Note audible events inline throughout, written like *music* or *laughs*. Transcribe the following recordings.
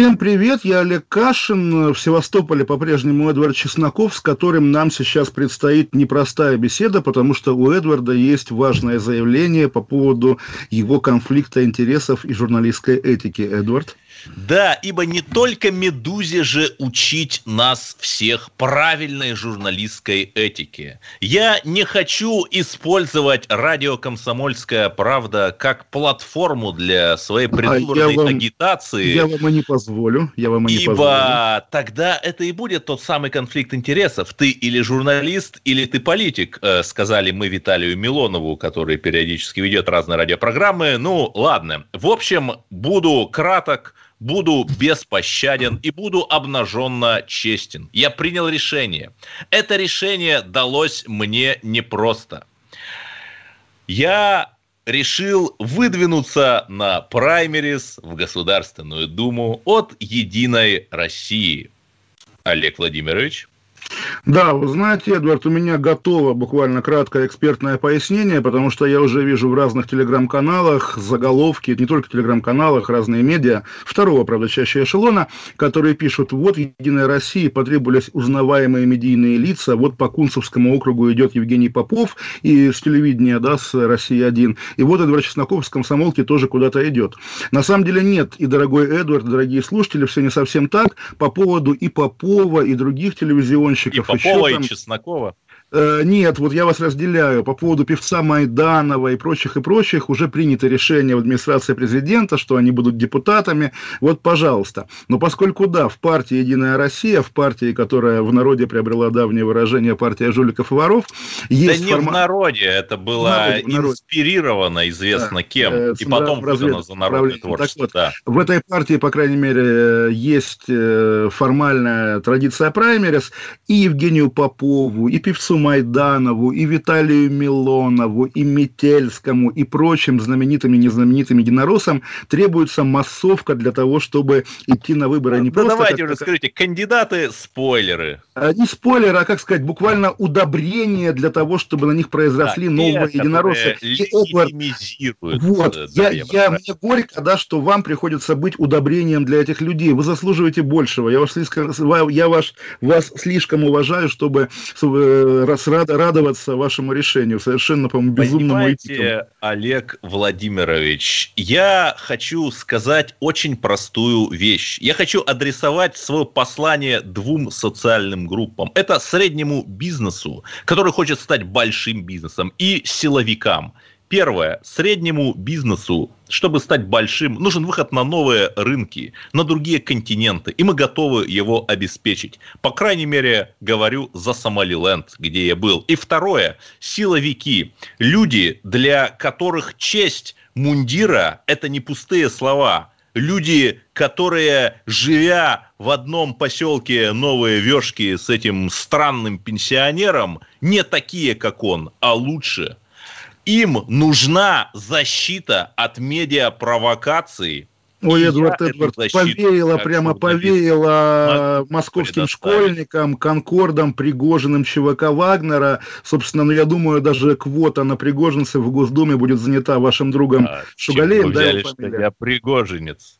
Всем привет, я Олег Кашин. В Севастополе по-прежнему Эдвард Чесноков, с которым нам сейчас предстоит непростая беседа, потому что у Эдварда есть важное заявление по поводу его конфликта интересов и журналистской этики. Эдвард? Да, ибо не только «Медузе» же учить нас всех правильной журналистской этике. Я не хочу использовать радио «Комсомольская правда» как платформу для своей А я вам- агитации. Я вам и не позволю. Я вам и не Ибо позволю. тогда это и будет тот самый конфликт интересов. Ты или журналист, или ты политик, э, сказали мы Виталию Милонову, который периодически ведет разные радиопрограммы. Ну, ладно. В общем, буду краток, буду беспощаден и буду обнаженно честен. Я принял решение. Это решение далось мне непросто. Я решил выдвинуться на праймерис в Государственную Думу от «Единой России». Олег Владимирович. Да, вы знаете, Эдвард, у меня готово буквально краткое экспертное пояснение, потому что я уже вижу в разных телеграм-каналах заголовки, не только телеграм-каналах, разные медиа, второго, правда, чаще эшелона, которые пишут, вот в «Единой России» потребовались узнаваемые медийные лица, вот по Кунцевскому округу идет Евгений Попов и с телевидения, да, с «России-1», и вот Эдвард Чесноков с комсомолки тоже куда-то идет. На самом деле нет, и, дорогой Эдвард, дорогие слушатели, все не совсем так, по поводу и Попова, и других телевизионщиков, И еще Попова, там- и Чеснокова. Э, Нет, вот я вас разделяю. По поводу певца Майданова и прочих и прочих уже принято решение в администрации президента, что они будут депутатами. Вот, пожалуйста. Но поскольку, да, в партии «Единая Россия», в партии, которая в народе приобрела давнее выражение «партия жуликов и воров», Да есть не в форма- народе, это было В народе, в инспирировано известно Да, кем, э, и потом выдано за народное творчество. Так да. В этой партии, по крайней мере, есть э, формальная традиция праймерис. И Евгению Попову, и певцу Майданову, и Виталию Милонову, и Метельскому, и прочим знаменитым и незнаменитым единороссам требуется массовка для того, чтобы идти на выборы не Да просто давайте как- уже скажите, кандидаты спойлеры. а, не спойлер, а, как сказать, буквально удобрение для того, чтобы на них произросли Да, новые единороссы. И Эдвард вот, э, я, я, мне горько, да, что вам приходится быть удобрением для этих людей. Вы заслуживаете большего. Я вас слишком, я ваш, вас слишком уважаю, чтобы э, раз, рад- радоваться вашему решению. Совершенно, по-моему, безумному. Понимаете, Олег Владимирович, я хочу сказать очень простую вещь. Я хочу адресовать свое послание двум социальным группам. Это среднему бизнесу, который хочет стать большим бизнесом, и силовикам. Первое. Среднему бизнесу, чтобы стать большим, нужен выход на новые рынки, на другие континенты. И мы готовы его обеспечить. По крайней мере, говорю за Сомалиленд, где я был. И второе. Силовики. Люди, для которых честь мундира – это не пустые слова. Люди, которые, живя в одном поселке Новые Вешки с этим странным пенсионером, не такие, как он, а лучше – им нужна защита от медиапровокаций. Ой, Эдвард, Эдвард, повеяло, прямо повеяло московским школьникам, конкордам, Пригожиным, ЧВК Вагнера. Собственно, ну, я думаю, даже квота на пригожинцев в Госдуме будет занята вашим другом А, Шугалеем, да, взяли, что я пригожинец.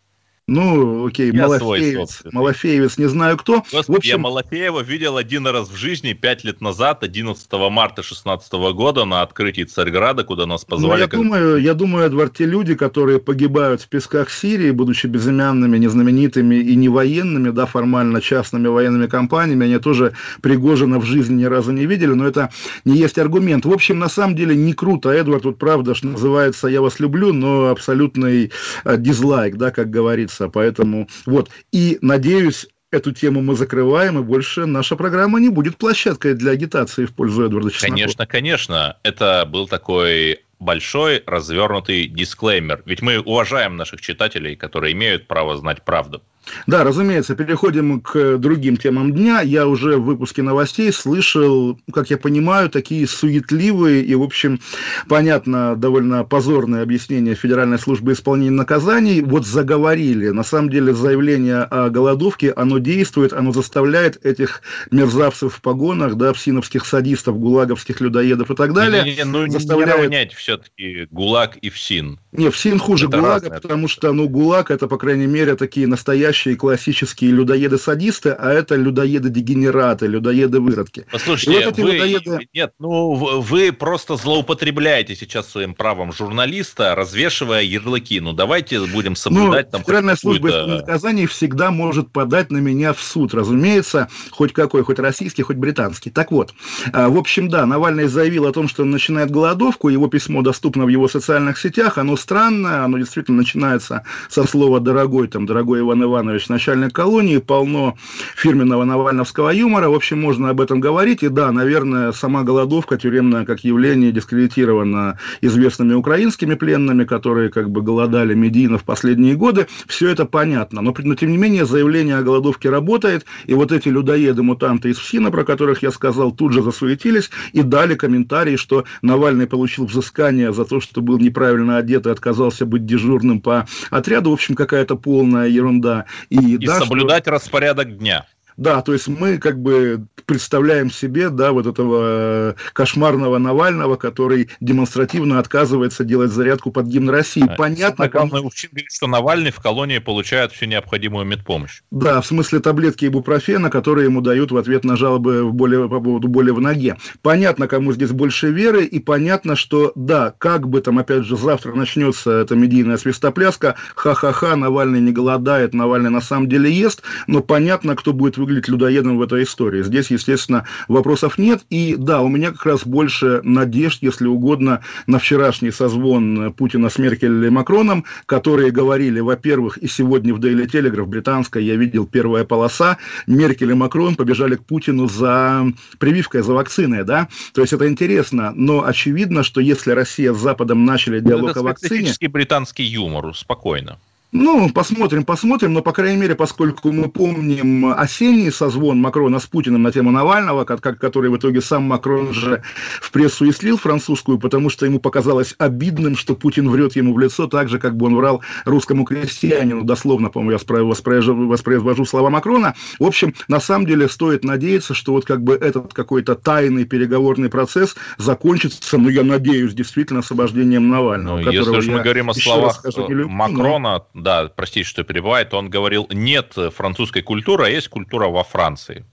Ну, окей, Я свой Малафеевец, собственный. Малафеевец, не знаю кто. Господи, в общем, я Малафеева видел один раз в жизни пять лет назад, 11 марта 16 года на открытии Царьграда, куда нас Ну, позвали. я как- думаю, я думаю, Эдвард, те люди, которые погибают в песках Сирии, будучи безымянными, незнаменитыми и не военными, да, формально частными военными компаниями, они тоже Пригожина в жизни ни разу не видели, но это не есть аргумент. В общем, на самом деле не круто. Эдвард, вот правда, что называется, я вас люблю, но абсолютный э, дизлайк, да, как говорится. Поэтому вот. И надеюсь, эту тему мы закрываем, и больше наша программа не будет площадкой для агитации в пользу Эдварда Чеснокова. Конечно, конечно. Это был такой большой развернутый дисклеймер. Ведь мы уважаем наших читателей, которые имеют право знать правду. Да, разумеется, переходим к другим темам дня. Я уже в выпуске новостей слышал, как я понимаю, такие суетливые и, в общем, понятно, довольно позорные объяснения Федеральной службы исполнения наказаний. Вот заговорили. На самом деле заявление о голодовке, оно действует, оно заставляет этих мерзавцев в погонах, да, псиновских садистов, гулаговских людоедов и так далее. Не, не, ну, заставляет... не равнять все-таки ГУЛАГ и ФСИН. Не, ФСИН хуже это ГУЛАГа, разное. потому что, ну, ГУЛАГ это, по крайней мере, такие настоящие классические людоеды-садисты, а это людоеды-дегенераты, людоеды-выродки. Послушайте, вот вы, людоеды... нет, ну вы просто злоупотребляете сейчас своим правом журналиста, развешивая ярлыки. Ну давайте будем соблюдать ну, там Федеральная служба наказаний всегда может подать на меня в суд, разумеется, хоть какой, хоть российский, хоть британский. Так вот, а, в общем, да, Навальный заявил о том, что он начинает голодовку, его письмо доступно в его социальных сетях, оно странное, оно действительно начинается со слова «дорогой», там, «дорогой Иван Иванович», начальник колонии, полно фирменного навальновского юмора. В общем, можно об этом говорить. И да, наверное, сама голодовка тюремная как явление дискредитирована известными украинскими пленными, которые как бы голодали медийно в последние годы. Все это понятно. Но, но тем не менее, заявление о голодовке работает. И вот эти людоеды-мутанты из ФСИНа, про которых я сказал, тут же засуетились и дали комментарий, что Навальный получил взыскание за то, что был неправильно одет и отказался быть дежурным по отряду. В общем, какая-то полная ерунда. И, и да, соблюдать что... распорядок дня. Да, то есть мы как бы представляем себе, да, вот этого э, кошмарного Навального, который демонстративно отказывается делать зарядку под гимн России. А, Понятно. Главное, Учин говорит, что Навальный в колонии получает всю необходимую медпомощь. Да, в смысле таблетки ибупрофена, которые ему дают в ответ на жалобы в более, по поводу боли в ноге. Понятно, кому здесь больше веры, и понятно, что да, как бы там, опять же, завтра начнется эта медийная свистопляска, ха-ха-ха, Навальный не голодает, Навальный на самом деле ест, но понятно, кто будет выглядеть выглядеть людоедом в этой истории. Здесь, естественно, вопросов нет. И да, у меня как раз больше надежд, если угодно, на вчерашний созвон Путина с Меркель и Макроном, которые говорили, во-первых, и сегодня в Daily Telegraph британской я видел первая полоса, Меркель и Макрон побежали к Путину за прививкой, за вакциной, да? То есть это интересно, но очевидно, что если Россия с Западом начали диалог это о вакцине... Это британский юмор, спокойно. Ну, посмотрим, посмотрим, но, по крайней мере, поскольку мы помним осенний созвон Макрона с Путиным на тему Навального, который в итоге сам Макрон же в прессу и слил французскую, потому что ему показалось обидным, что Путин врет ему в лицо так же, как бы он врал русскому крестьянину, дословно, по-моему, я воспроизвожу слова Макрона. В общем, на самом деле стоит надеяться, что вот как бы этот какой-то тайный переговорный процесс закончится, ну, я надеюсь, действительно освобождением Навального. Ну, если уж мы говорим о словах скажу, люблю, Макрона, но да, простите, что перебивает, он говорил, нет французской культуры, а есть культура во Франции.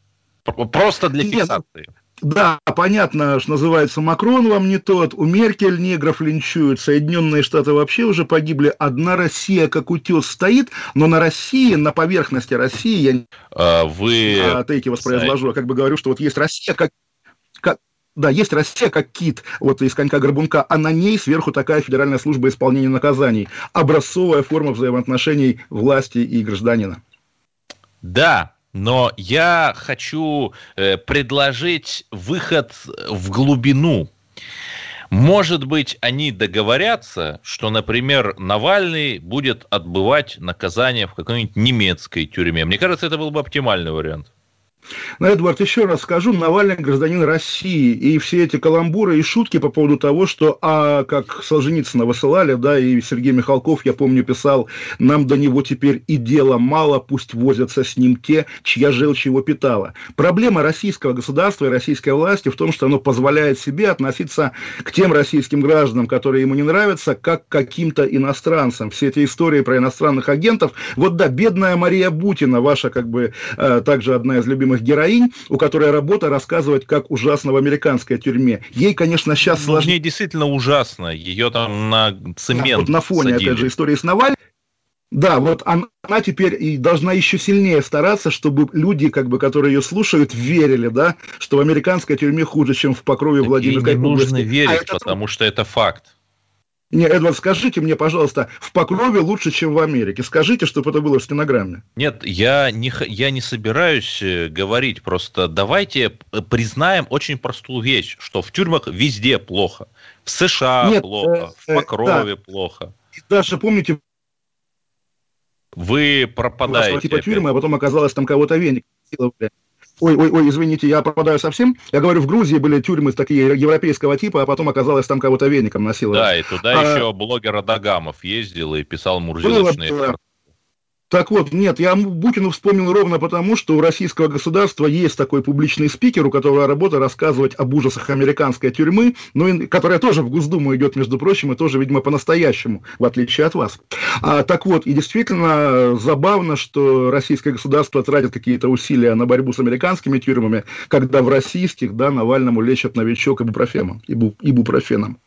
Просто для фиксации. Да, понятно, что называется Макрон вам не тот, у Меркель негров линчуют, Соединенные Штаты вообще уже погибли, одна Россия как утес стоит, но на России, на поверхности России, я а, вы... а, тейки воспроизвожу, а как бы говорю, что вот есть Россия как, да, есть Россия как кит, вот из конька-горбунка, а на ней сверху такая Федеральная служба исполнения наказаний. Образцовая форма взаимоотношений власти и гражданина. Да, но я хочу э, предложить выход в глубину. Может быть, они договорятся, что, например, Навальный будет отбывать наказание в какой-нибудь немецкой тюрьме. Мне кажется, это был бы оптимальный вариант. Но, Эдвард, еще раз скажу, Навальный гражданин России, и все эти каламбуры и шутки по поводу того, что, а, как Солженицына высылали, да, и Сергей Михалков, я помню, писал, нам до него теперь и дела мало, пусть возятся с ним те, чья желчь его питала. Проблема российского государства и российской власти в том, что оно позволяет себе относиться к тем российским гражданам, которые ему не нравятся, как к каким-то иностранцам. Все эти истории про иностранных агентов, вот да, бедная Мария Бутина, ваша, как бы, э, также одна из любимых главных героинь, у которой работа рассказывать, как ужасно в американской тюрьме. Ей, конечно, сейчас ну, сложнее. действительно ужасно. Ее там на цемент да, вот На фоне, садили. опять же, истории с Навальным. Да, вот она, она теперь и должна еще сильнее стараться, чтобы люди, как бы, которые ее слушают, верили, да, что в американской тюрьме хуже, чем в Покрове Владимирской области. не нужно верить, а потому это... что это факт. Не, Эдвард, скажите мне, пожалуйста, в Покрове лучше, чем в Америке. Скажите, чтобы это было в стенограмме. Нет, я не, я не собираюсь э, говорить. Просто давайте признаем очень простую вещь, что в тюрьмах везде плохо. В США Нет, плохо, э, в Покрове э, да. плохо. Даже помните, Вы пропадаете. Типа тюрьмы, а потом оказалось там кого-то веник. Ой, ой, ой, извините, я пропадаю совсем. Я говорю, в Грузии были тюрьмы такие европейского типа, а потом оказалось там кого-то веником насиловали. Да, и туда а... еще блогер Адагамов ездил и писал мурзилочные было, так вот, нет, я Букину вспомнил ровно потому, что у российского государства есть такой публичный спикер, у которого работа рассказывать об ужасах американской тюрьмы, ну, и, которая тоже в Госдуму идет, между прочим, и тоже, видимо, по-настоящему, в отличие от вас. А, так вот, и действительно забавно, что российское государство тратит какие-то усилия на борьбу с американскими тюрьмами, когда в российских, да, Навальному лечат новичок ибупрофеном. Ибу, ибупрофеном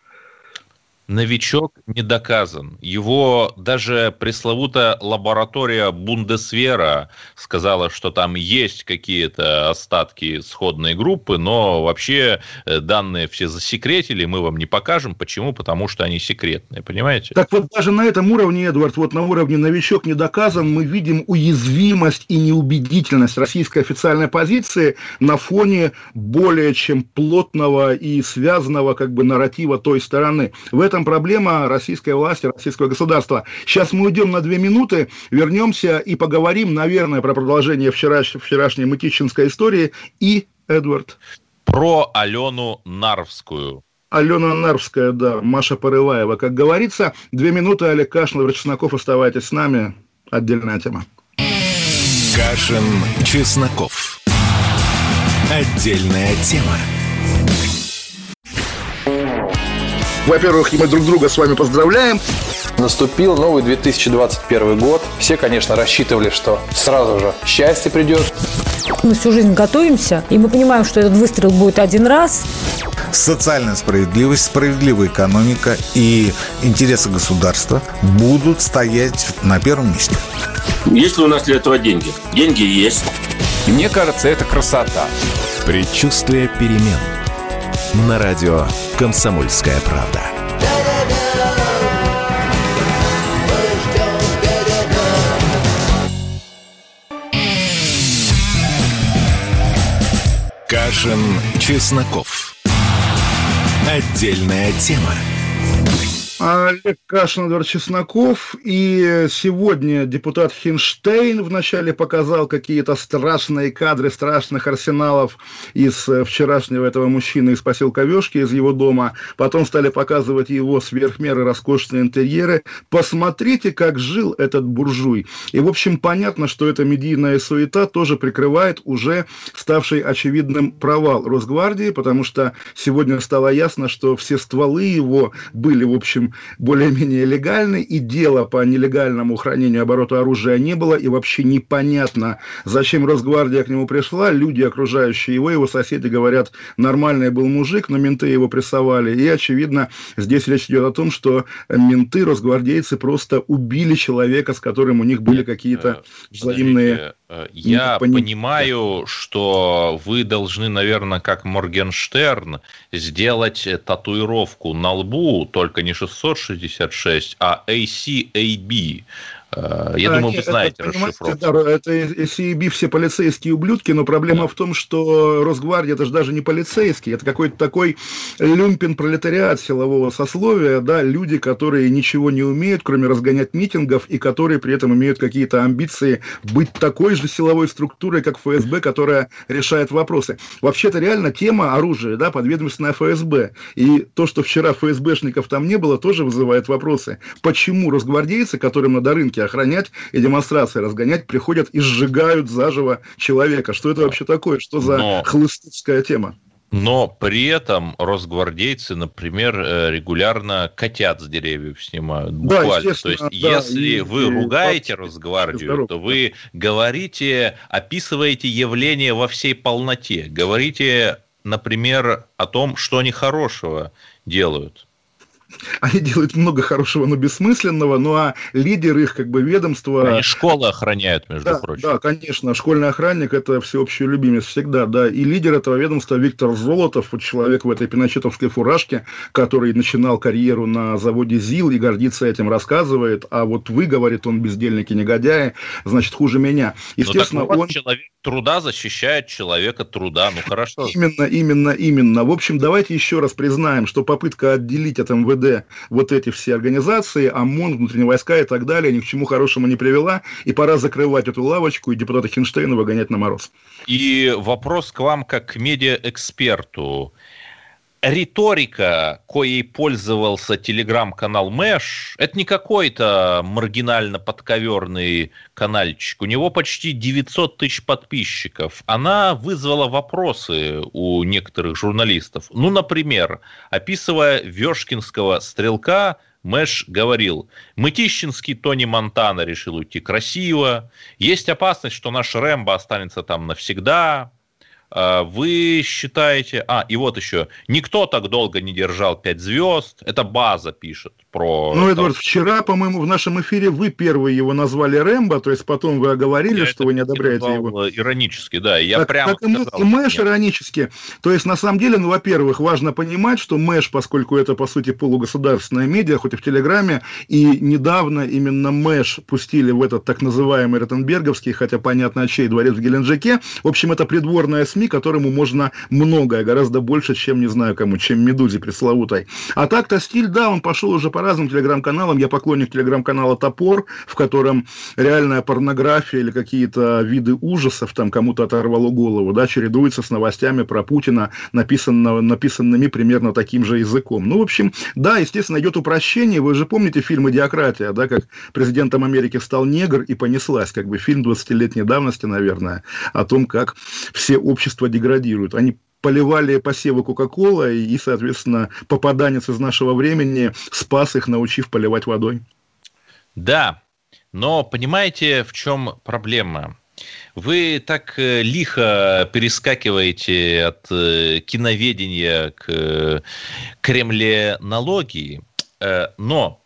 новичок не доказан. Его даже пресловутая лаборатория Бундесвера сказала, что там есть какие-то остатки сходной группы, но вообще э, данные все засекретили, мы вам не покажем. Почему? Потому что они секретные, понимаете? Так вот даже на этом уровне, Эдвард, вот на уровне новичок не доказан, мы видим уязвимость и неубедительность российской официальной позиции на фоне более чем плотного и связанного как бы нарратива той стороны. В этом этом проблема российской власти, российского государства. Сейчас мы уйдем на две минуты, вернемся и поговорим, наверное, про продолжение вчераш... вчерашней мытищинской истории и, Эдвард. Про Алену Нарвскую. Алена Нарвская, да, Маша Порываева. Как говорится, две минуты, Олег Кашин, Чесноков, оставайтесь с нами. Отдельная тема. Кашин, Чесноков. Отдельная тема. Во-первых, мы друг друга с вами поздравляем. Наступил новый 2021 год. Все, конечно, рассчитывали, что сразу же счастье придет. Мы всю жизнь готовимся, и мы понимаем, что этот выстрел будет один раз. Социальная справедливость, справедливая экономика и интересы государства будут стоять на первом месте. Есть ли у нас для этого деньги? Деньги есть. Мне кажется, это красота. Предчувствие перемен – на радио «Комсомольская правда». Кашин, Чесноков. Отдельная тема. Олег Кашин, Эдвард Чесноков. И сегодня депутат Хинштейн вначале показал какие-то страшные кадры страшных арсеналов из э, вчерашнего этого мужчины из поселка Вешки, из его дома. Потом стали показывать его сверхмеры роскошные интерьеры. Посмотрите, как жил этот буржуй. И, в общем, понятно, что эта медийная суета тоже прикрывает уже ставший очевидным провал Росгвардии, потому что сегодня стало ясно, что все стволы его были, в общем, более-менее легальный, и дела по нелегальному хранению обороту оружия не было, и вообще непонятно, зачем Росгвардия к нему пришла, люди, окружающие его, его соседи говорят, нормальный был мужик, но менты его прессовали, и, очевидно, здесь речь идет о том, что менты, росгвардейцы просто убили человека, с которым у них были какие-то э, взаимные Э, я понимаю, что вы должны, наверное, как Моргенштерн, сделать татуировку на лбу, только не 666, а ACAB. Э, я а, думаю, нет, вы знаете это, расшифровку. Да, это CEB все полицейские ублюдки, но проблема да. в том, что Росгвардия это же даже не полицейские, это какой-то такой люмпин пролетариат силового сословия, да, люди, которые ничего не умеют, кроме разгонять митингов, и которые при этом имеют какие-то амбиции быть такой же силовой структурой, как ФСБ, которая решает вопросы. Вообще-то реально тема оружия, да, подведомственная ФСБ. И то, что вчера ФСБшников там не было, тоже вызывает вопросы. Почему росгвардейцы, которым надо рынке порядке охранять и демонстрации разгонять, приходят и сжигают заживо человека. Что это вообще такое? Что за Но... хлыстовская тема? Но при этом росгвардейцы, например, э, регулярно котят с деревьев снимают. Буквально. Да, то есть, да, если и, вы и, ругаете и, Росгвардию, то вы говорите, описываете явление во всей полноте. Говорите, например, о том, что они хорошего делают. *laughs* они делают много хорошего, но бессмысленного, ну а лидер их как бы ведомства... Они школы охраняют, между да, прочим. Да, конечно, школьный охранник – это всеобщий любимец всегда, да. И лидер этого ведомства Виктор Золотов, вот человек в этой пиночетовской фуражке, который начинал карьеру на заводе ЗИЛ и гордится этим, рассказывает, а вот вы, говорит он, бездельники, негодяи, значит, хуже меня. Ну, Естественно, вот он... человек труда защищает человека труда, ну хорошо. Именно, именно, именно. В общем, давайте еще раз признаем, что попытка отделить от МВД НКВД, вот эти все организации, ОМОН, внутренние войска и так далее, ни к чему хорошему не привела, и пора закрывать эту лавочку и депутата Хинштейна выгонять на мороз. И вопрос к вам как к медиаэксперту риторика, коей пользовался телеграм-канал Мэш, это не какой-то маргинально подковерный канальчик. У него почти 900 тысяч подписчиков. Она вызвала вопросы у некоторых журналистов. Ну, например, описывая Вешкинского стрелка, Мэш говорил, Мытищинский Тони Монтана решил уйти красиво, есть опасность, что наш Рэмбо останется там навсегда, вы считаете... А, и вот еще. Никто так долго не держал пять звезд. Это база пишет про... Ну, Эдвард, вчера, по-моему, в нашем эфире вы первые его назвали Рэмбо, то есть потом вы оговорили, я что вы не одобряете его. Иронически, да. Я так, прямо так сказал, и Мэш нет. иронически. То есть, на самом деле, ну, во-первых, важно понимать, что Мэш, поскольку это, по сути, полугосударственная медиа, хоть и в Телеграме, и недавно именно Мэш пустили в этот так называемый Ротенберговский, хотя понятно, чей дворец в Геленджике. В общем, это придворная СМИ, которому можно многое, гораздо больше, чем, не знаю кому, чем Медузе пресловутой. А так-то стиль, да, он пошел уже по разным телеграм-каналам. Я поклонник телеграм-канала «Топор», в котором реальная порнография или какие-то виды ужасов, там кому-то оторвало голову, да, чередуется с новостями про Путина, написанного, написанными примерно таким же языком. Ну, в общем, да, естественно, идет упрощение. Вы же помните фильм «Идиократия», да, как президентом Америки стал негр и понеслась, как бы фильм 20-летней давности, наверное, о том, как все общества деградируют. Они поливали посевы Кока-Кола, и, соответственно, попаданец из нашего времени спас их, научив поливать водой. Да, но понимаете, в чем проблема? Вы так э, лихо перескакиваете от э, киноведения к э, кремлеологии, но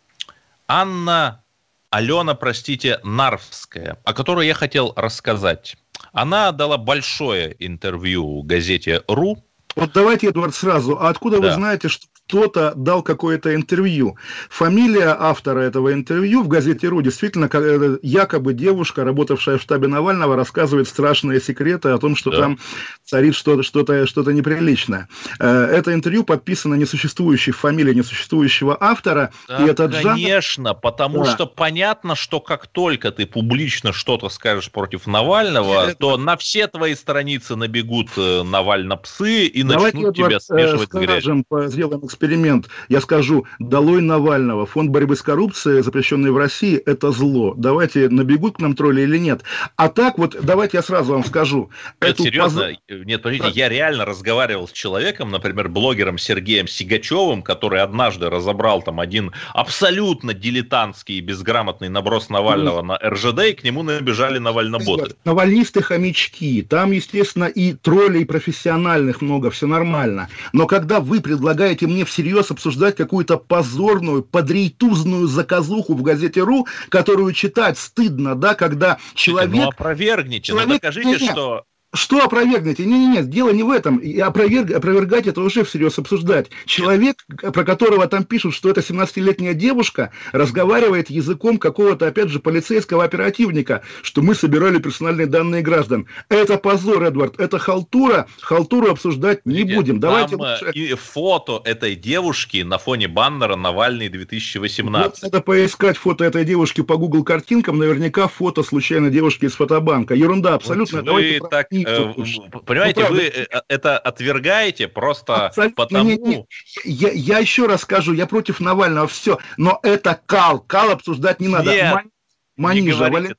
Анна, Алена, простите, Нарвская, о которой я хотел рассказать, она дала большое интервью газете «Ру», вот давайте, Эдвард, сразу. А откуда да. вы знаете, что кто-то дал какое-то интервью. Фамилия автора этого интервью в газете «Ру» действительно э, якобы девушка, работавшая в штабе Навального, рассказывает страшные секреты о том, что да. там царит что-то что что неприличное. Э, это интервью подписано несуществующей фамилией несуществующего автора. Да, и этот конечно, жанр... потому да. что понятно, что как только ты публично что-то скажешь против Навального, это... то на все твои страницы набегут э, Навально-псы и Давайте начнут тебя смешивать скажем, с грязью. Сделаем эксперимент. Я скажу, долой Навального, фонд борьбы с коррупцией, запрещенный в России, это зло. Давайте, набегут к нам тролли или нет. А так вот, давайте я сразу вам скажу. Это серьезно? Поз... Нет, подождите, я реально разговаривал с человеком, например, блогером Сергеем Сигачевым, который однажды разобрал там один абсолютно дилетантский и безграмотный наброс Навального на РЖД, и к нему набежали Навальноботы. Навалисты хомячки. Там, естественно, и троллей профессиональных много, все нормально. Но когда вы предлагаете мне всерьез обсуждать какую-то позорную, подрейтузную заказуху в газете РУ, которую читать стыдно, да, когда человек... Ну, опровергните, ну, человек... ну докажите, что что опровергнете? Не-не-не, дело не в этом. И опроверг, опровергать это уже всерьез обсуждать. Человек, про которого там пишут, что это 17-летняя девушка, разговаривает языком какого-то, опять же, полицейского оперативника, что мы собирали персональные данные граждан. Это позор, Эдвард, это халтура. Халтуру обсуждать не Нет, будем. Давайте лучше... и фото этой девушки на фоне баннера Навальный 2018. Вот надо поискать фото этой девушки по Google картинкам. Наверняка фото случайно девушки из фотобанка. Ерунда абсолютно. Вот вы так Э, понимаете, ну, вы э, это отвергаете просто Абсолютно. потому... Не, не, Я, я еще раз скажу, я против Навального, все, но это кал, кал обсуждать не надо. Нет. Манижа. Валерия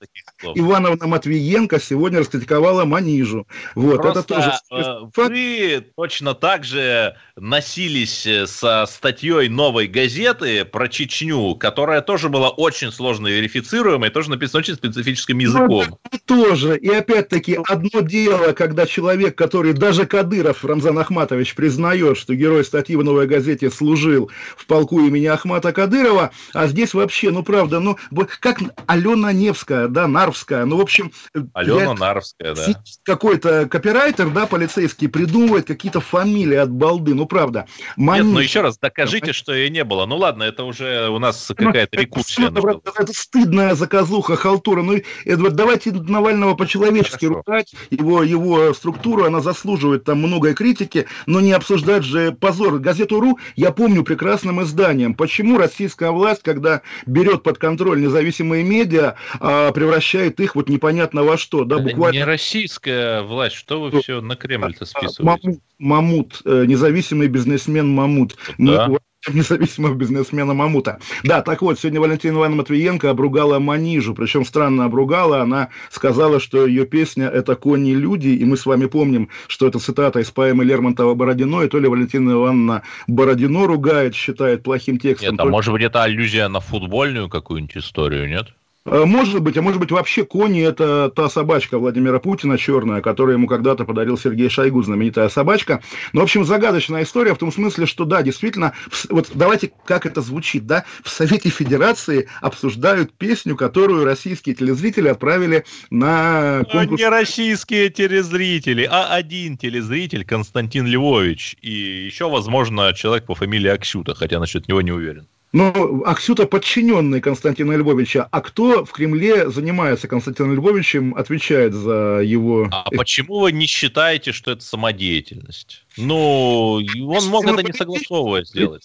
Ивановна Матвиенко сегодня раскритиковала Манижу. Вот, Просто, это тоже... Э, вы точно так же носились э, со статьей новой газеты про Чечню, которая тоже была очень сложно верифицируемой, тоже написана очень специфическим языком. Ну, тоже. И опять-таки, одно дело, когда человек, который даже Кадыров, Рамзан Ахматович, признает, что герой статьи в новой газете служил в полку имени Ахмата Кадырова, а здесь вообще, ну правда, ну как Алена Невская, да, Нарвская, ну, в общем... Алена я... Нарвская, да. Какой-то копирайтер, да, полицейский, придумывает какие-то фамилии от балды, ну, правда. Мани... Нет, ну, еще раз, докажите, что ее не было. Ну, ладно, это уже у нас ну, какая-то рекурсия. Это, это стыдная заказуха, халтура. Ну, Эдвард, давайте Навального по-человечески ругать, его, его структуру, она заслуживает там многое критики, но не обсуждать же позор. Газету «Ру» я помню прекрасным изданием. Почему российская власть, когда берет под контроль независимые медиа, а, превращает их вот непонятно во что? Да, буквально... Не российская власть, что вы все на Кремль-то а, списываете? Мамут, э, независимый бизнесмен Мамут. Да. Мы *laughs* независимого бизнесмена Мамута. Да, так вот, сегодня Валентина Ивановна Матвиенко обругала Манижу, причем странно обругала, она сказала, что ее песня – это «Кони-люди», и мы с вами помним, что это цитата из поэмы Лермонтова «Бородино», и то ли Валентина Ивановна Бородино ругает, считает плохим текстом. Нет, а может быть, это аллюзия на футбольную какую-нибудь историю, нет? Э, может быть, а может быть вообще Кони это та собачка Владимира Путина черная, которую ему когда-то подарил Сергей Шойгу, знаменитая собачка. Но, в общем, загадочная история в том смысле, что да, действительно, вот давайте, как это звучит, да, в Совете Федерации обсуждают песню, которую российские телезрители отправили на конкурс. Не российские телезрители, а один телезритель Константин Львович и еще, возможно, человек по фамилии Аксюта, хотя насчет него не уверен. Но Аксюта подчиненный Константина Львовича. А кто в Кремле занимается Константином Львовичем, отвечает за его... А почему вы не считаете, что это самодеятельность? Ну, он мог это не согласовывая сделать.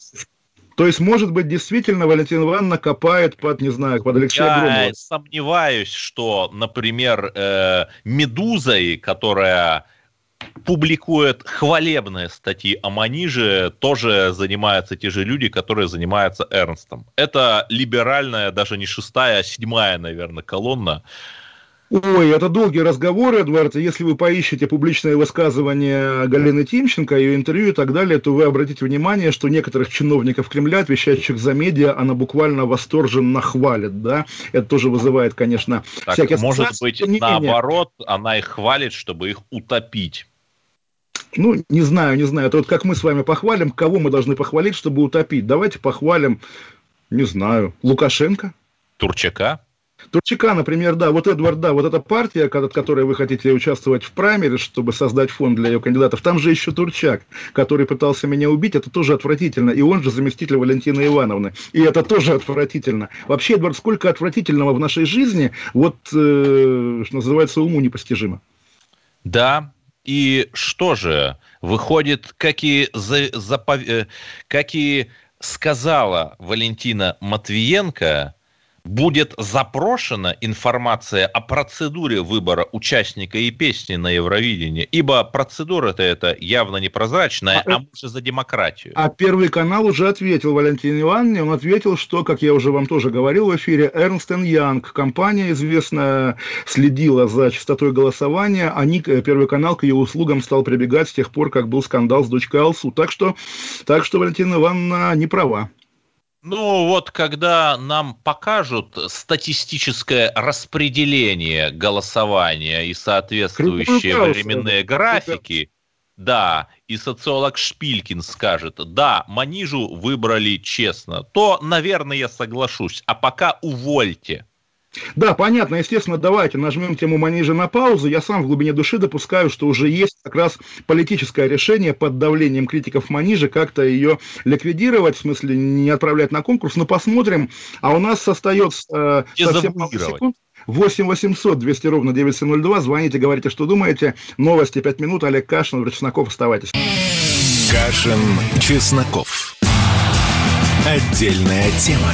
То есть, может быть, действительно Валентина Ивановна копает под, не знаю, под Алексея Я Громова. сомневаюсь, что, например, э, «Медузой», которая публикует хвалебные статьи о Маниже, тоже занимаются те же люди, которые занимаются Эрнстом. Это либеральная, даже не шестая, а седьмая, наверное, колонна. Ой, это долгие разговоры, Эдвард. Если вы поищете публичное высказывание Галины Тимченко, ее интервью и так далее, то вы обратите внимание, что некоторых чиновников Кремля, отвечающих за медиа, она буквально восторженно хвалит, да? Это тоже вызывает, конечно, так, всякие Может быть, наоборот, она их хвалит, чтобы их утопить. Ну, не знаю, не знаю. Это вот как мы с вами похвалим, кого мы должны похвалить, чтобы утопить. Давайте похвалим, не знаю, Лукашенко. Турчака. Турчака, например, да, вот Эдвард, да, вот эта партия, от которой вы хотите участвовать в праймере, чтобы создать фонд для ее кандидатов, там же еще Турчак, который пытался меня убить, это тоже отвратительно, и он же заместитель Валентины Ивановны, и это тоже отвратительно. Вообще, Эдвард, сколько отвратительного в нашей жизни, вот, э, что называется, уму непостижимо. Да, и что же, выходит, как и, за, запов... Э, как и сказала Валентина Матвиенко, будет запрошена информация о процедуре выбора участника и песни на Евровидении, ибо процедура-то это явно непрозрачная, а, а мы же за демократию. А Первый канал уже ответил Валентине Ивановне, он ответил, что, как я уже вам тоже говорил в эфире, Эрнст Янг, компания известная, следила за частотой голосования, они, э, Первый канал к ее услугам стал прибегать с тех пор, как был скандал с дочкой Алсу. Так что, так что Валентина Ивановна не права. Ну вот, когда нам покажут статистическое распределение голосования и соответствующие временные графики, да, и социолог Шпилькин скажет, да, Манижу выбрали честно, то, наверное, я соглашусь. А пока увольте. Да, понятно, естественно, давайте нажмем тему Манижа на паузу. Я сам в глубине души допускаю, что уже есть как раз политическое решение под давлением критиков Манижа как-то ее ликвидировать, в смысле не отправлять на конкурс, но посмотрим. А у нас остается э, совсем мало секунд. 8 800 200 ровно 9702. Звоните, говорите, что думаете. Новости 5 минут. Олег Кашин, Чесноков. Оставайтесь. Кашин, Чесноков. Отдельная тема.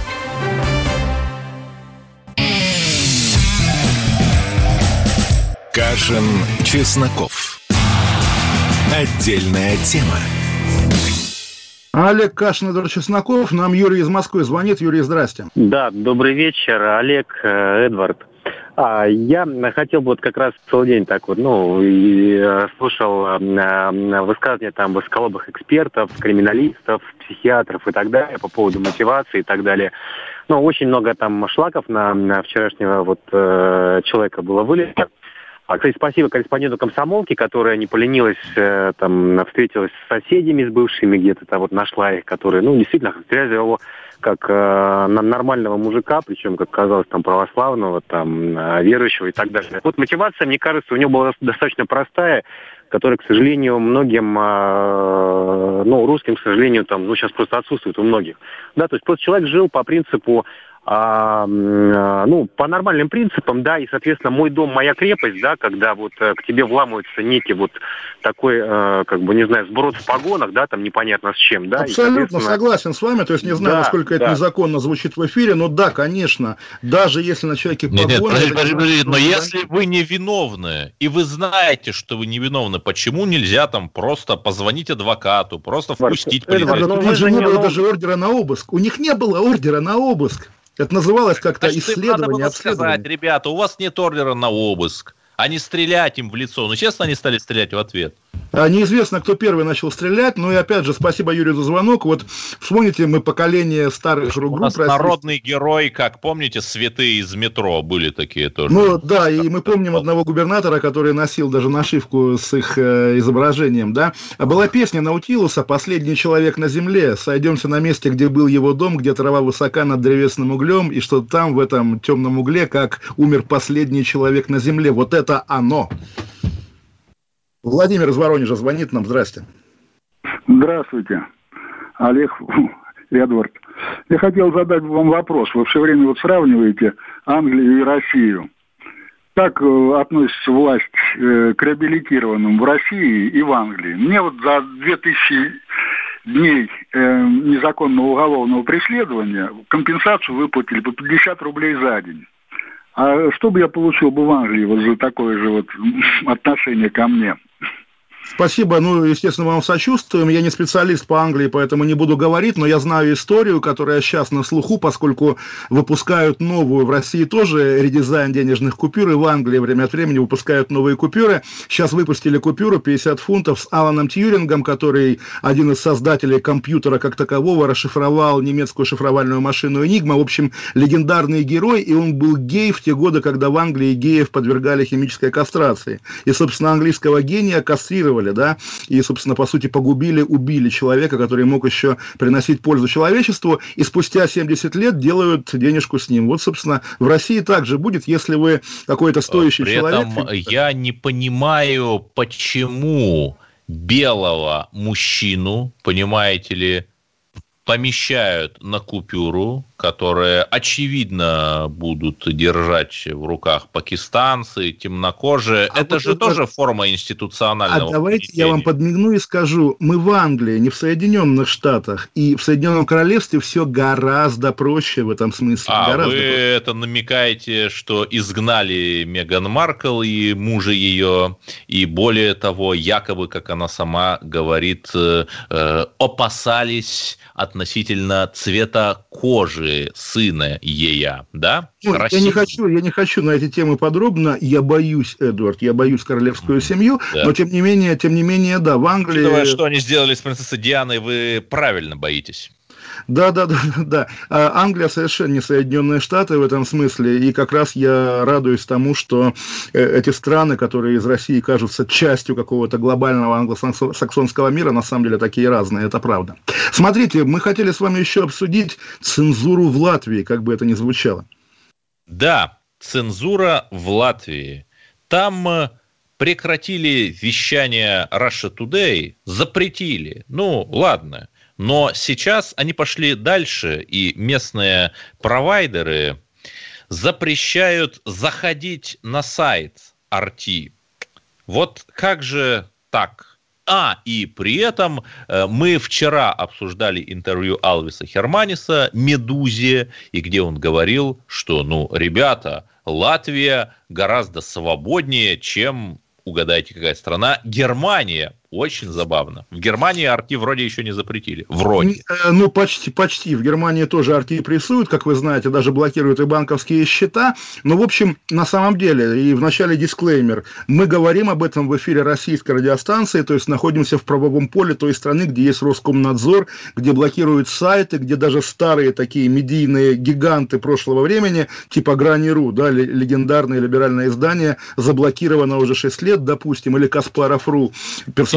Кашин, Чесноков. Отдельная тема. Олег Кашин, Эдвард Чесноков. Нам Юрий из Москвы звонит. Юрий, здрасте. Да, добрый вечер, Олег, э, Эдвард. А, я хотел бы вот как раз целый день так вот, ну, и, э, слушал э, высказывания там высоколобых экспертов, криминалистов, психиатров и так далее по поводу мотивации и так далее. Ну, очень много там шлаков на, на вчерашнего вот э, человека было вылито. А, кстати, спасибо корреспонденту комсомолки, которая не поленилась, э, там, встретилась с соседями, с бывшими где-то, там, вот нашла их, которые, ну, действительно, его как э, нормального мужика, причем, как казалось, там, православного, там, э, верующего и так далее. Вот мотивация, мне кажется, у него была достаточно простая, которая, к сожалению, многим, э, ну, русским, к сожалению, там, ну, сейчас просто отсутствует у многих. Да, то есть просто человек жил по принципу а, а, ну, по нормальным принципам, да, и, соответственно, мой дом, моя крепость, да, когда вот э, к тебе вламывается некий вот такой, э, как бы, не знаю, сброд в погонах, да, там непонятно с чем, да. Абсолютно и, согласен с вами, то есть не знаю, да, насколько да. это незаконно звучит в эфире, но да, конечно, даже если на человеке погоны... Нет, нет, подожди, подожди, подожди, но если вы не виновны, и вы знаете, что вы не виновны, почему нельзя там просто позвонить адвокату, просто впустить полицейского? Ну, у них же не было даже ордера на обыск, у них не было ордера на обыск. Это называлось как-то исследование, надо было сказать, ребята, у вас нет ордера на обыск, а не стрелять им в лицо. Ну, честно, они стали стрелять в ответ. А, неизвестно, кто первый начал стрелять, ну и опять же, спасибо Юрию за звонок. Вот вспомните, мы поколение старых групп. У нас народный герой, как помните, святые из метро были такие тоже. Ну да, и мы помним одного губернатора, который носил даже нашивку с их э, изображением, да. А была песня Наутилуса «Последний человек на земле». Сойдемся на месте, где был его дом, где трава высока над древесным углем, и что там, в этом темном угле, как умер последний человек на земле. Вот это оно. Владимир из Воронежа звонит нам. Здрасте. Здравствуйте. Олег *laughs* Эдвард. Я хотел задать вам вопрос. Вы все время вот сравниваете Англию и Россию. Как э, относится власть э, к реабилитированным в России и в Англии? Мне вот за 2000 дней э, незаконного уголовного преследования компенсацию выплатили по 50 рублей за день. А что бы я получил бы в Англии вот за такое же вот *laughs* отношение ко мне? Спасибо. Ну, естественно, вам сочувствуем. Я не специалист по Англии, поэтому не буду говорить, но я знаю историю, которая сейчас на слуху, поскольку выпускают новую в России тоже редизайн денежных купюр, и в Англии время от времени выпускают новые купюры. Сейчас выпустили купюру 50 фунтов с Аланом Тьюрингом, который один из создателей компьютера как такового, расшифровал немецкую шифровальную машину Enigma. В общем, легендарный герой, и он был гей в те годы, когда в Англии геев подвергали химической кастрации. И, собственно, английского гения кастрировали изнасиловали, да, и, собственно, по сути, погубили, убили человека, который мог еще приносить пользу человечеству, и спустя 70 лет делают денежку с ним. Вот, собственно, в России также будет, если вы какой-то стоящий При человек... Этом я не понимаю, почему белого мужчину, понимаете ли, помещают на купюру, которые, очевидно, будут держать в руках пакистанцы, темнокожие. А это вот же это... тоже форма институционального А давайте я вам подмигну и скажу, мы в Англии, не в Соединенных Штатах, и в Соединенном Королевстве все гораздо проще в этом смысле. А гораздо вы проще. это намекаете, что изгнали Меган Маркл и мужа ее, и более того, якобы, как она сама говорит, э, э опасались относительно цвета кожи сына ея, да? Ну, я не хочу, я не хочу на эти темы подробно. Я боюсь, Эдвард, я боюсь королевскую mm-hmm. семью, да. но тем не менее, тем не менее, да, в Англии. Учитывая, что они сделали с принцессой Дианой, вы правильно боитесь. Да, да, да, *laughs* да. А Англия совершенно не Соединенные Штаты в этом смысле, и как раз я радуюсь тому, что э, эти страны, которые из России кажутся частью какого-то глобального англосаксонского мира, на самом деле такие разные, это правда. Смотрите, мы хотели с вами еще обсудить цензуру в Латвии, как бы это ни звучало. Да, цензура в Латвии. Там э, прекратили вещание Russia Today, запретили. Ну, ладно. Но сейчас они пошли дальше, и местные провайдеры запрещают заходить на сайт RT. Вот как же так? А, и при этом э, мы вчера обсуждали интервью Алвиса Херманиса «Медузе», и где он говорил, что, ну, ребята, Латвия гораздо свободнее, чем, угадайте, какая страна, Германия Очень забавно. В Германии арти вроде еще не запретили. Вроде. Э, ну, почти, почти. В Германии тоже арти прессуют, как вы знаете, даже блокируют и банковские счета. Но, в общем, на самом деле, и в начале дисклеймер, мы говорим об этом в эфире российской радиостанции, то есть находимся в правовом поле той страны, где есть Роскомнадзор, где блокируют сайты, где даже старые такие медийные гиганты прошлого времени, типа Грани.ру, да, легендарное либеральное издание, заблокировано уже 6 лет, допустим, или Каспаров.ру,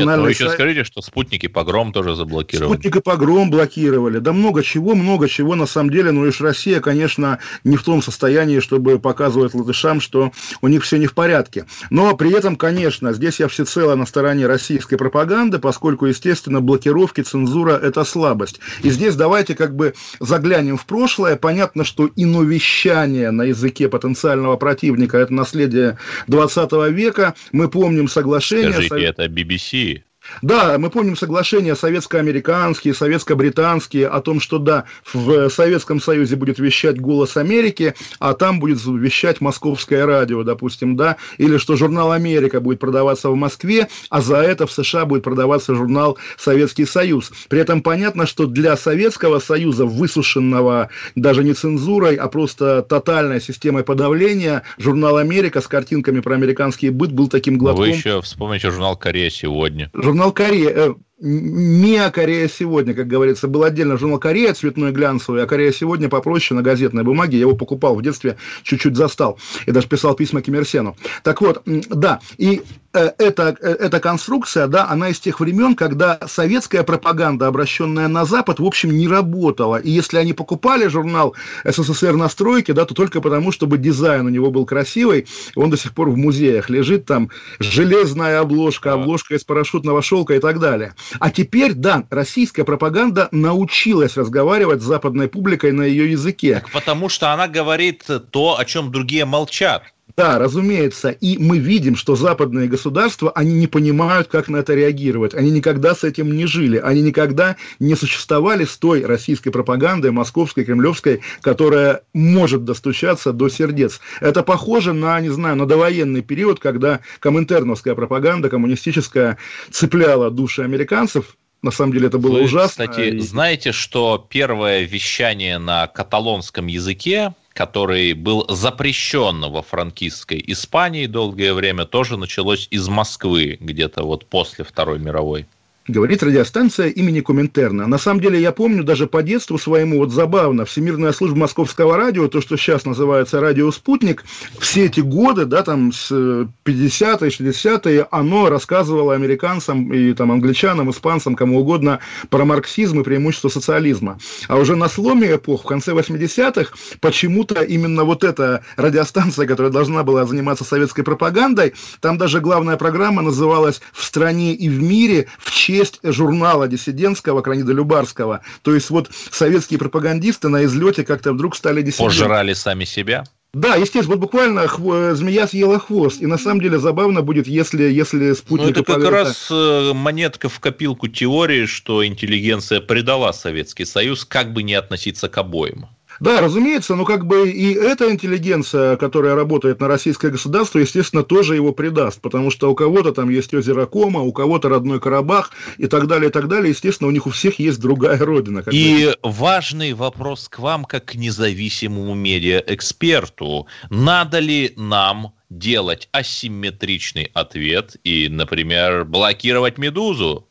персональный Нет, ну вы еще скажите, что спутники погром тоже заблокировали. Спутник и погром блокировали. Да много чего, много чего на самом деле. Ну, лишь Россия, конечно, не в том состоянии, чтобы показывать латышам, что у них все не в порядке. Но при этом, конечно, здесь я всецело на стороне российской пропаганды, поскольку, естественно, блокировки, цензура – это слабость. И здесь давайте как бы заглянем в прошлое. Понятно, что иновещание на языке потенциального противника – это наследие 20 века. Мы помним соглашение... Скажите, это BBC? Да, мы помним соглашения советско-американские, советско-британские о том, что да, в Советском Союзе будет вещать «Голос Америки», а там будет вещать московское радио, допустим, да, или что журнал «Америка» будет продаваться в Москве, а за это в США будет продаваться журнал «Советский Союз». При этом понятно, что для Советского Союза, высушенного даже не цензурой, а просто тотальной системой подавления, журнал «Америка» с картинками про американский быт был таким глотком. Вы еще вспомните журнал «Корея сегодня». Журнал «Корея», э, МИА Корея сегодня, как говорится, был отдельно журнал Корея цветной глянцевый, а Корея сегодня попроще на газетной бумаге. Я его покупал в детстве, чуть-чуть застал. И даже писал письма Ким Ир Сену. Так вот, да, и э, эта, э, эта конструкция, да, она из тех времен, когда советская пропаганда, обращенная на Запад, в общем, не работала. И если они покупали журнал СССР на стройке, да, то только потому, чтобы дизайн у него был красивый, он до сих пор в музеях лежит, там железная обложка, обложка из парашютного шелка и так далее. А теперь, да, российская пропаганда научилась разговаривать с западной публикой на ее языке. Так потому что она говорит то, о чем другие молчат. Да, разумеется. И мы видим, что западные государства, они не понимают, как на это реагировать. Они никогда с этим не жили. Они никогда не существовали с той российской пропагандой, московской, кремлевской, которая может достучаться до сердец. Это похоже на, не знаю, на довоенный период, когда коминтерновская пропаганда, коммунистическая, цепляла души американцев, на самом деле это было Вы, ужасно. Кстати, и... знаете, что первое вещание на каталонском языке который был запрещен во франкистской Испании долгое время, тоже началось из Москвы, где-то вот после Второй мировой говорит радиостанция имени Коминтерна. На самом деле, я помню даже по детству своему, вот забавно, Всемирная служба московского радио, то, что сейчас называется радио «Спутник», все эти годы, да, там, с 50-е, 60-е, оно рассказывало американцам и там англичанам, испанцам, кому угодно, про марксизм и преимущество социализма. А уже на сломе эпох, в конце 80-х, почему-то именно вот эта радиостанция, которая должна была заниматься советской пропагандой, там даже главная программа называлась «В стране и в мире в честь честь журнала диссидентского Кранида Любарского. То есть вот советские пропагандисты на излете как-то вдруг стали диссидентами. Пожрали сами себя? Да, естественно, вот буквально хво... змея съела хвост. И на самом деле забавно будет, если, если спутник... Ну, это как раз э, монетка в копилку теории, что интеллигенция предала Советский Союз, как бы не относиться к обоим. Да, разумеется, но как бы и эта интеллигенция, которая работает на российское государство, естественно, тоже его предаст, потому что у кого-то там есть озеро Кома, у кого-то родной Карабах и так далее, и так далее. Естественно, у них у всех есть другая родина. И бы. важный вопрос к вам, как к независимому медиаэксперту. Надо ли нам делать асимметричный ответ и, например, блокировать «Медузу»?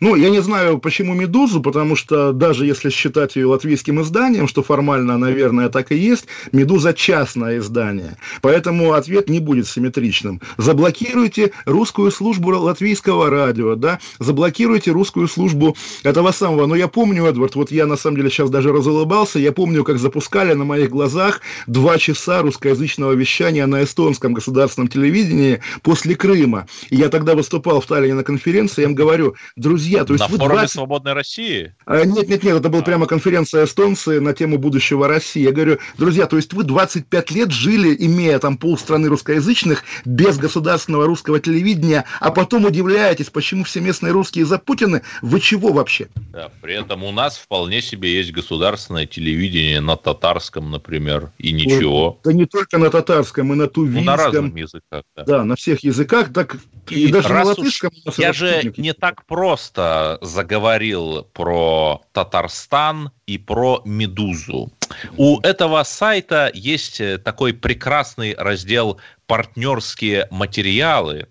Ну, я не знаю, почему «Медузу», потому что даже если считать ее латвийским изданием, что формально, наверное, так и есть, «Медуза» – частное издание. Поэтому ответ не будет симметричным. Заблокируйте русскую службу латвийского радио, да, заблокируйте русскую службу этого самого. Но я помню, Эдвард, вот я на самом деле сейчас даже разулыбался, я помню, как запускали на моих глазах два часа русскоязычного вещания на эстонском государственном телевидении после Крыма. И я тогда выступал в Таллине на конференции, я им говорю, друзья, друзья, то есть На вы форуме 20... «Свободной России»? А, Нет, нет, нет, это была прямо конференция эстонцы на тему будущего России. Я говорю, друзья, то есть вы 25 лет жили, имея там полстраны русскоязычных, без государственного русского телевидения, а потом удивляетесь, почему все местные русские за Путина. Вы чего вообще? Да, при этом у нас вполне себе есть государственное телевидение на татарском, например, и ничего. Да не только на татарском, и на тувинском. Ну, на разных языках. Да. Да, на всех языках, так и, И даже на уж латышском. я же не так просто заговорил про Татарстан и про Медузу. У этого сайта есть э, такой прекрасный раздел «Партнерские материалы»,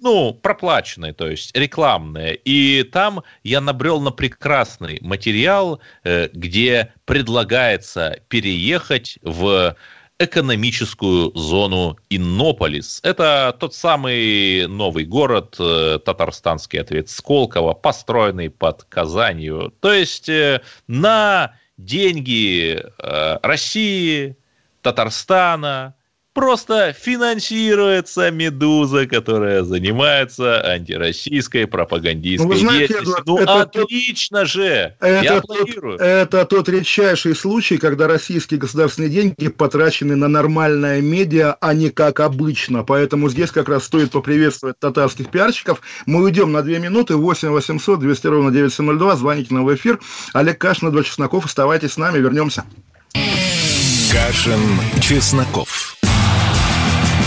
ну, проплаченные, то есть рекламные. И там я набрел на прекрасный материал, э, где предлагается переехать в экономическую зону Иннополис. Это тот самый новый город, э, татарстанский ответ Сколково, построенный под Казанью. То есть э, на деньги э, России, Татарстана, просто финансируется «Медуза», которая занимается антироссийской пропагандистской Ну, вы знаете, деятельностью. Эдуард, Ну, это тот- отлично же! Я Это тот, аплодирую. это тот редчайший случай, когда российские государственные деньги потрачены на нормальное медиа, а не как обычно. Поэтому здесь как раз стоит поприветствовать татарских пиарщиков. Мы уйдем на две минуты. 8 800 200 ровно 9702. Звоните нам в эфир. Олег Кашин, Эдвард Чесноков. Оставайтесь с нами. Вернемся. Кашин, Чесноков.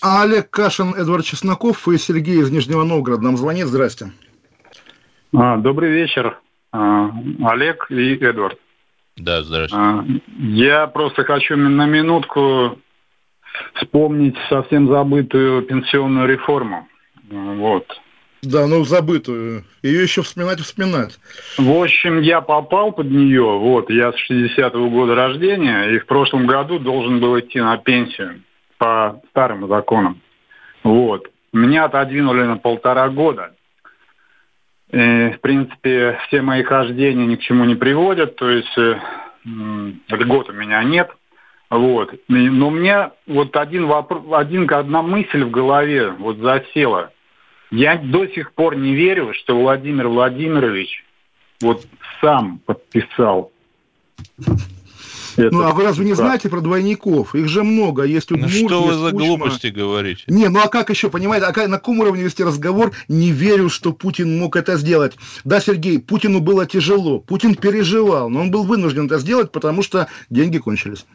А Олег Кашин, Эдвард Чесноков и Сергей из Нижнего Новгорода нам звонит. Здрасте. А, добрый вечер, а, Олег и Эдвард. Да, здравствуйте. А, я просто хочу на минутку вспомнить совсем забытую пенсионную реформу. Вот. Да, ну забытую. Ее еще вспоминать и вспоминать. В общем, я попал под нее, вот, я с 60-го года рождения, и в прошлом году должен был идти на пенсию по старым законам. Вот. Меня отодвинули на полтора года. И, в принципе, все мои хождения ни к чему не приводят, то есть э, льгот у меня нет. Вот. Но меня вот один вопрос, один, одна мысль в голове вот засела. Я до сих пор не верю, что Владимир Владимирович вот сам подписал. Ну, а вы разве не указ. знаете про двойников? Их же много. Есть Ну Удмурт, что вы есть за Кучма. глупости говорите? Не, ну а как еще, понимаете, а как- на каком уровне вести разговор? Не верю, что Путин мог это сделать. Да, Сергей, Путину было тяжело, Путин переживал, но он был вынужден это сделать, потому что деньги кончились.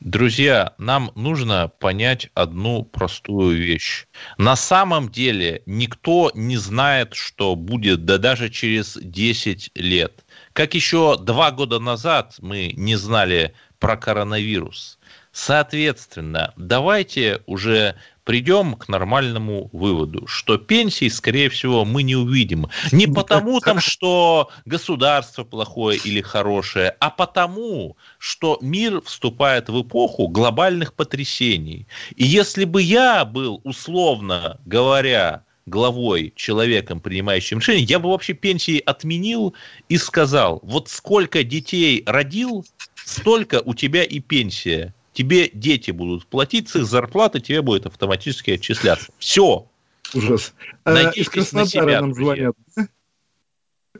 Друзья, нам нужно понять одну простую вещь. На самом деле никто не знает, что будет, да даже через 10 лет. Как еще два года назад мы не знали про коронавирус. Соответственно, давайте уже придем к нормальному выводу, что пенсии, скорее всего, мы не увидим. Не потому, там, что государство плохое или хорошее, а потому, что мир вступает в эпоху глобальных потрясений. И если бы я был, условно говоря, главой, человеком, принимающим решения, я бы вообще пенсии отменил и сказал, вот сколько детей родил, столько у тебя и пенсия. Тебе дети будут платить с их зарплаты, тебе будет автоматически отчисляться. Все. Ужас. Э, Надейтесь из Краснодара на себя, нам друзья. звонят.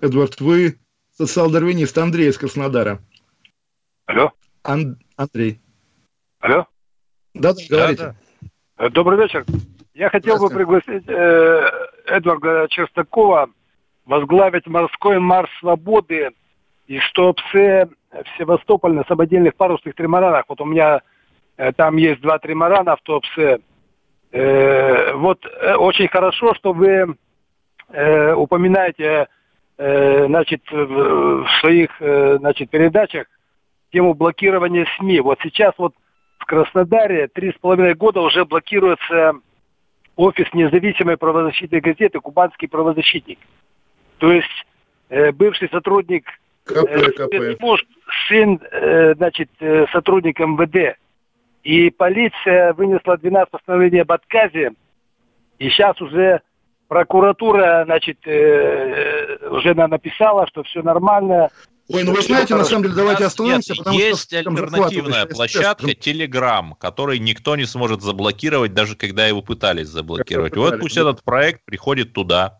Эдвард, вы социал-дарвинист Андрей из Краснодара. Алло. Ан- Андрей. Алло. Да, да, говорите. Э, Добрый вечер. Я хотел бы пригласить э, Эдварда Черстакова возглавить морской марш свободы и что все в Севастополь на самодельных парусных тримаранах. Вот у меня э, там есть два тримарана в Туапсе. Э, вот э, очень хорошо, что вы э, упоминаете э, значит, в, в своих э, значит, передачах тему блокирования СМИ. Вот сейчас вот в Краснодаре три с половиной года уже блокируется офис независимой правозащитной газеты «Кубанский правозащитник». То есть э, бывший сотрудник э, спецслужб, сын э, значит, э, сотрудник МВД. И полиция вынесла 12 постановлений об отказе. И сейчас уже прокуратура, значит, э, уже на- написала, что все нормально. Ой, ну вы знаете, на самом деле, давайте остановимся, Нет, потому есть что... альтернативная площадка Telegram, который никто не сможет заблокировать, даже когда его пытались заблокировать. Вот пытались, пусть да. этот проект приходит туда.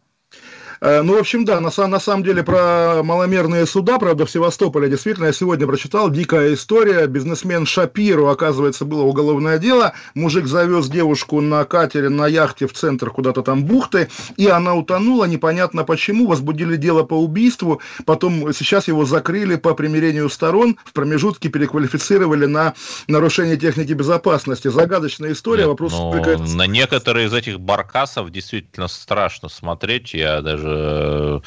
Э, Ну, в общем, да, на, на самом деле про маломерные суда, правда, в Севастополе, действительно, я сегодня прочитал, дикая история, бизнесмен Шапиру, оказывается, было уголовное дело, мужик завез девушку на катере, на яхте в центр куда-то там бухты, и она утонула, непонятно почему, возбудили дело по убийству, потом сейчас его закрыли по примирению сторон, в промежутке переквалифицировали на нарушение техники безопасности. Загадочная история, вопрос Ну, только это на некоторые из этих баркасов действительно страшно смотреть. Я даже э,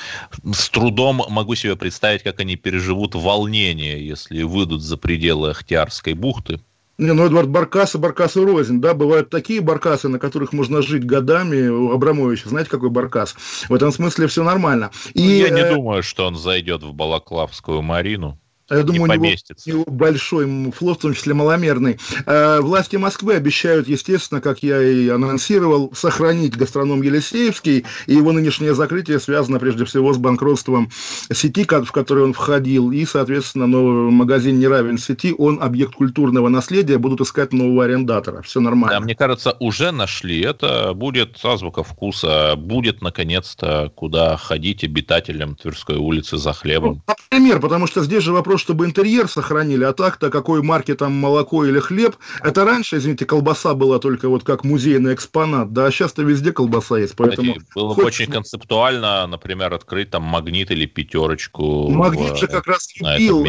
с трудом могу себе представить, как они переживут волнение, если выйдут за пределы Ахтиарской бухты. Не, ну, Эдвард, баркасы, баркасы рознь, да, бывают такие баркасы, на которых можно жить годами, у Абрамовича, знаете, какой баркас? В этом смысле все нормально. Ну, И, я не э, думаю, что он зайдет в Балаклавскую Марину. Я думаю, не у него, у него большой флот, в том числе маломерный. Э, Власти Москвы обещают, естественно, как я и анонсировал, сохранить гастроном Елисеевский, и его нынешнее закрытие связано прежде всего с банкротством сети, в которой он входил, и, соответственно, новый магазин не равен сети, он объект культурного наследия, будут искать нового арендатора. Все нормально. Да, мне кажется, уже нашли. Это будет азбука вкуса. Будет, наконец-то, куда ходить обитателям Тверской улицы за хлебом. Например, потому что здесь же вопрос, чтобы интерьер сохранили, а так-то какой марки там молоко или хлеб. Это раньше, извините, колбаса была только вот как музейный экспонат, да, а сейчас-то везде колбаса есть, поэтому... Кстати, было бы хоть- очень концептуально, например, открыть там магнит или пятерочку. Магнит в- же как раз любил,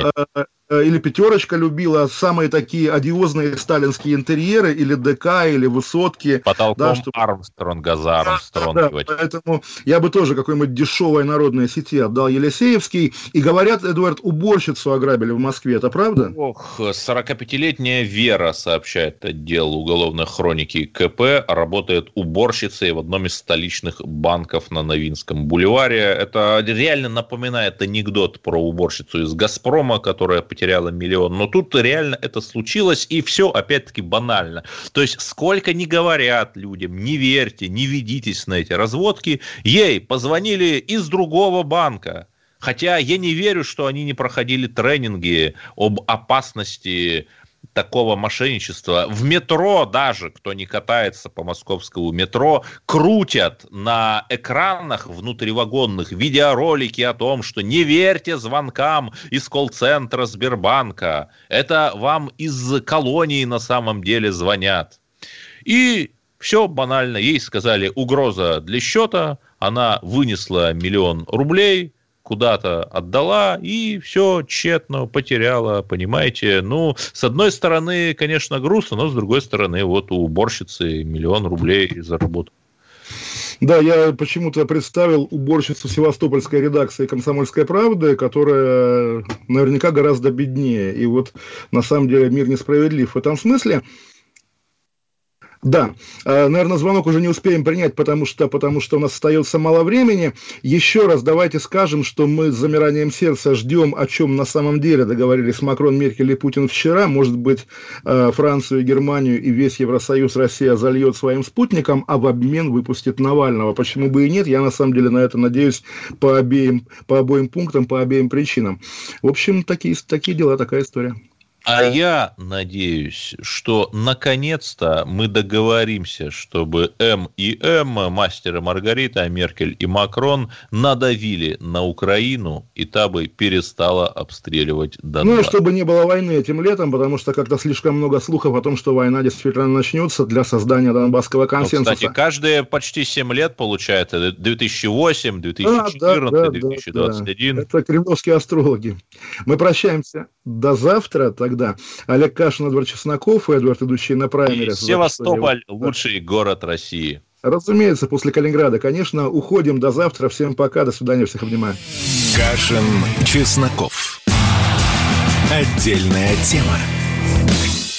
или пятерочка любила самые такие одиозные сталинские интерьеры, или ДК, или высотки. Потолком да, что- Армстронга за Да, Армстронгивать. поэтому я бы тоже какой-нибудь дешевой народной сети отдал Елисеевский. И говорят, Эдуард, уборщицу ограбили в Москве, это правда? Ох, 45-летняя Вера, сообщает отдел уголовной хроники КП, работает уборщицей в одном из столичных банков на Новинском бульваре. Это реально напоминает анекдот про уборщицу из «Газпрома», которая потеряла миллион. Но тут реально это случилось, и все опять-таки банально. То есть, сколько не говорят людям, не верьте, не ведитесь на эти разводки, ей позвонили из другого банка. Хотя я не верю, что они не проходили тренинги об опасности такого мошенничества. В метро даже, кто не катается по московскому метро, крутят на экранах внутривагонных видеоролики о том, что не верьте звонкам из колл-центра Сбербанка. Это вам из колонии на самом деле звонят. И все банально. Ей сказали угроза для счета, она вынесла миллион рублей, куда-то отдала и все тщетно потеряла, понимаете. Ну, с одной стороны, конечно, грустно, но с другой стороны, вот у уборщицы миллион рублей заработал. Да, я почему-то представил уборщицу севастопольской редакции «Комсомольской правды», которая наверняка гораздо беднее. И вот на самом деле мир несправедлив в этом смысле. Да, э, наверное, звонок уже не успеем принять, потому что, потому что у нас остается мало времени. Еще раз давайте скажем, что мы с замиранием сердца ждем, о чем на самом деле договорились Макрон, Меркель и Путин вчера. Может быть, э, Францию, Германию и весь Евросоюз Россия зальет своим спутником, а в обмен выпустит Навального. Почему бы и нет? Я на самом деле на это надеюсь по обеим, по обоим пунктам, по обеим причинам. В общем, такие, такие дела, такая история. А я надеюсь, что наконец-то мы договоримся, чтобы М и М, мастер и Маргарита, Меркель и Макрон надавили на Украину, и та бы перестала обстреливать Донбасс. Ну и чтобы не было войны этим летом, потому что как-то слишком много слухов о том, что война действительно начнется для создания Донбасского консенсуса. Ну, кстати, каждые почти 7 лет получает 2008, 2014, да, да, да, 2021. Да, Это кремлевские астрологи. Мы прощаемся до завтра тогда. Олег Кашин, Эдвард Чесноков, Эдвард, идущий на праймере. Севастополь – лучший город России. Разумеется, после Калининграда. Конечно, уходим до завтра. Всем пока, до свидания, всех обнимаю. Кашин, Чесноков. Отдельная тема.